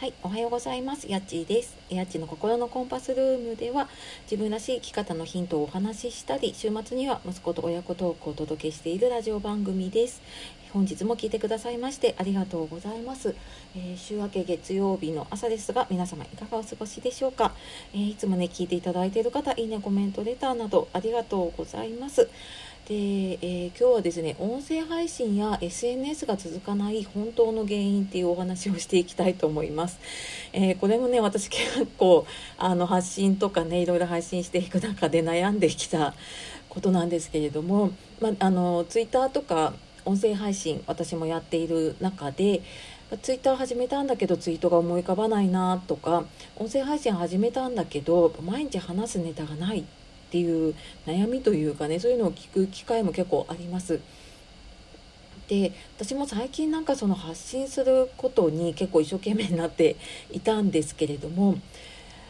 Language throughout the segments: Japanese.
はい、おはようございます。やっちーです。やっちの心のコンパスルームでは、自分らしい生き方のヒントをお話ししたり、週末には息子と親子トークをお届けしているラジオ番組です。本日も聞いてくださいましてありがとうございます。えー、週明け月曜日の朝ですが、皆様いかがお過ごしでしょうか？えー、いつもね、聞いていただいている方、いいね、コメント、レターなどありがとうございます。で、えー、今日はですね音声配信や SNS が続かない本当の原因っていうお話をしていきたいと思います、えー、これもね私結構あの発信とかねいろいろ配信していく中で悩んできたことなんですけれども、まあ、のツイッターとか音声配信私もやっている中でツイッター始めたんだけどツイートが思い浮かばないなとか音声配信始めたんだけど毎日話すネタがないっていう悩みというかねそういうのを聞く機会も結構あります。で私も最近なんかその発信することに結構一生懸命になっていたんですけれども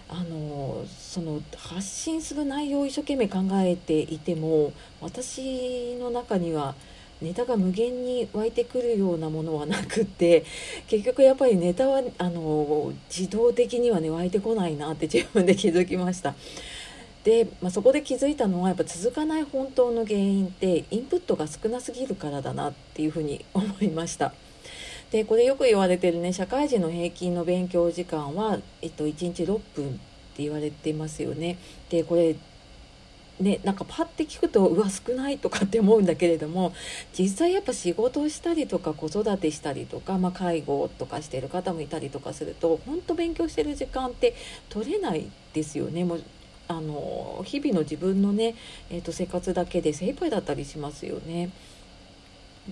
あのその発信する内容を一生懸命考えていても私の中にはネタが無限に湧いてくるようなものはなくって結局やっぱりネタはあの自動的にはね湧いてこないなって自分で気づきました。で、まあ、そこで気づいたのはやっぱ続かない本当の原因ってインプットが少なすぎるからだなっていうふうに思いました。でこれよく言われてるね社会人の平均の勉強時間は、えっと、1日6分って言われてますよね。でこれね、なんかパッて聞くとうわ少ないとかって思うんだけれども実際やっぱ仕事をしたりとか子育てしたりとか、まあ、介護とかしてる方もいたりとかすると本当勉強してる時間って取れないですよねもうあの日々の自分のね、えー、と生活だけで精一杯だったりしますよね。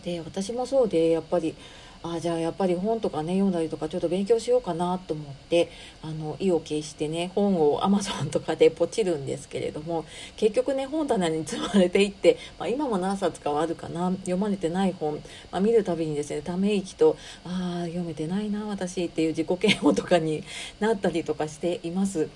で私もそうでやっぱりあじゃあやっぱり本とかね読んだりとかちょっと勉強しようかなと思ってあの意を決してね本を Amazon とかで ポチるんですけれども結局ね本棚に積まれていって、まあ、今も何冊かはあるかな読まれてない本、まあ、見るたびにですねため息とああ読めてないな私っていう自己嫌悪とかになったりとかしています。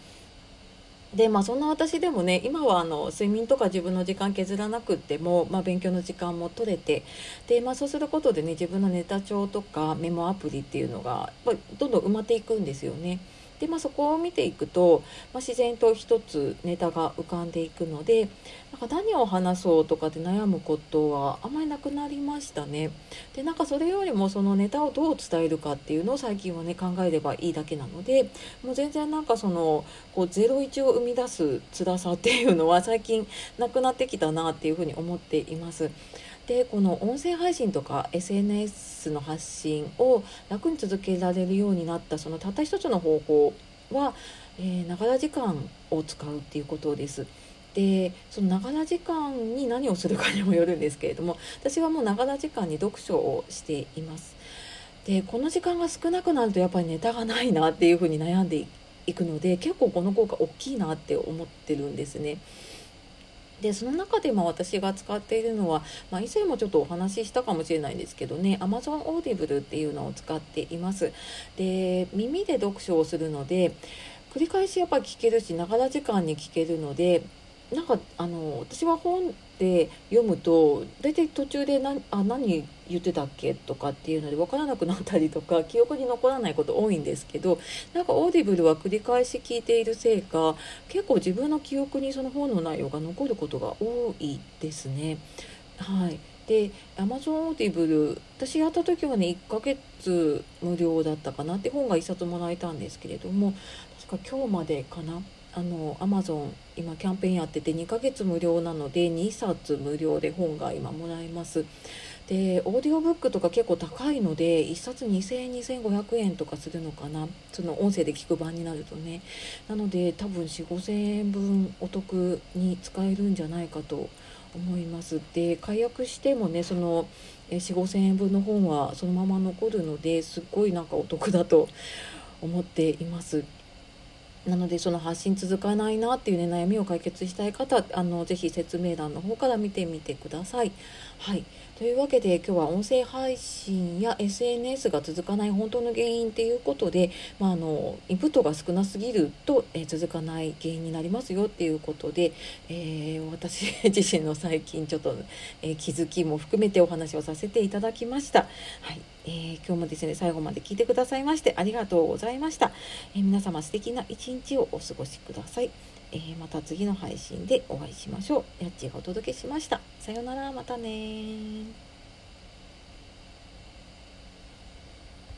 でまあそんな私でもね今はあの睡眠とか自分の時間削らなくても、まあ、勉強の時間も取れてで、まあ、そうすることでね自分のネタ帳とかメモアプリっていうのがやっぱどんどん埋まっていくんですよね。で、まあ、そこを見ていくと、まあ、自然と一つネタが浮かんでいくのでなんか何を話そうとかで悩むことはあまりなくなりましたね。でなんかそれよりもそのネタをどう伝えるかっていうのを最近はね考えればいいだけなのでもう全然なんかそのこう01を生み出す辛さっていうのは最近なくなってきたなっていうふうに思っています。でこの音声配信とか SNS の発信を楽に続けられるようになったそのたった一つの方法はながら時間を使うっていうことです。でそのながら時間に何をするかにもよるんですけれども私はもうながら時間に読書をしています。でこの時間が少なくなるとやっぱりネタがないなっていうふうに悩んでいくので結構この効果大きいなって思ってるんですね。でその中でも私が使っているのは、まあ、以前もちょっとお話ししたかもしれないんですけどね Amazon Audible っていうのを使っています。で耳で読書をするので繰り返しやっぱり聞けるしながら時間に聞けるのでなんかあの私は本で読むと大体途中で何あ何言ってたっけとかっていうので分からなくなったりとか 記憶に残らないこと多いんですけどなんかオーディブルは繰り返し聞いているせいか結構自分の記憶にその本の内容が残ることが多いですね。はいで Amazon オーディブル私やった時はね1ヶ月無料だったかなって本が1冊もらえたんですけれども確か今日までかなあの Amazon 今キャンペーンやってて2ヶ月無料なので2冊無料で本が今もらえます。でオーディオブックとか結構高いので1冊2000円2500円とかするのかな。その音声で聞く版になるとね。なので多分4 5 0 0 0円分お得に使えるんじゃないかと思います。で解約してもねその4 5 0 0 0円分の本はそのまま残るのですっごいなんかお得だと思っています。なのでその発信続かないなっていうね悩みを解決したい方あのぜひ説明欄の方から見てみてください。はいというわけで今日は音声配信や SNS が続かない本当の原因っていうことで、まあ、あのインプットが少なすぎると、え、続かない原因になりますよっていうことで、えー、私 自身の最近ちょっと、えー、気づきも含めてお話をさせていただきました。はい。えー、今日もですね最後まで聞いてくださいましてありがとうございました、え、皆様素敵な一日をお過ごしください、えー、また次の配信でお会いしましょう。やっちがお届けしました。さようなら。またね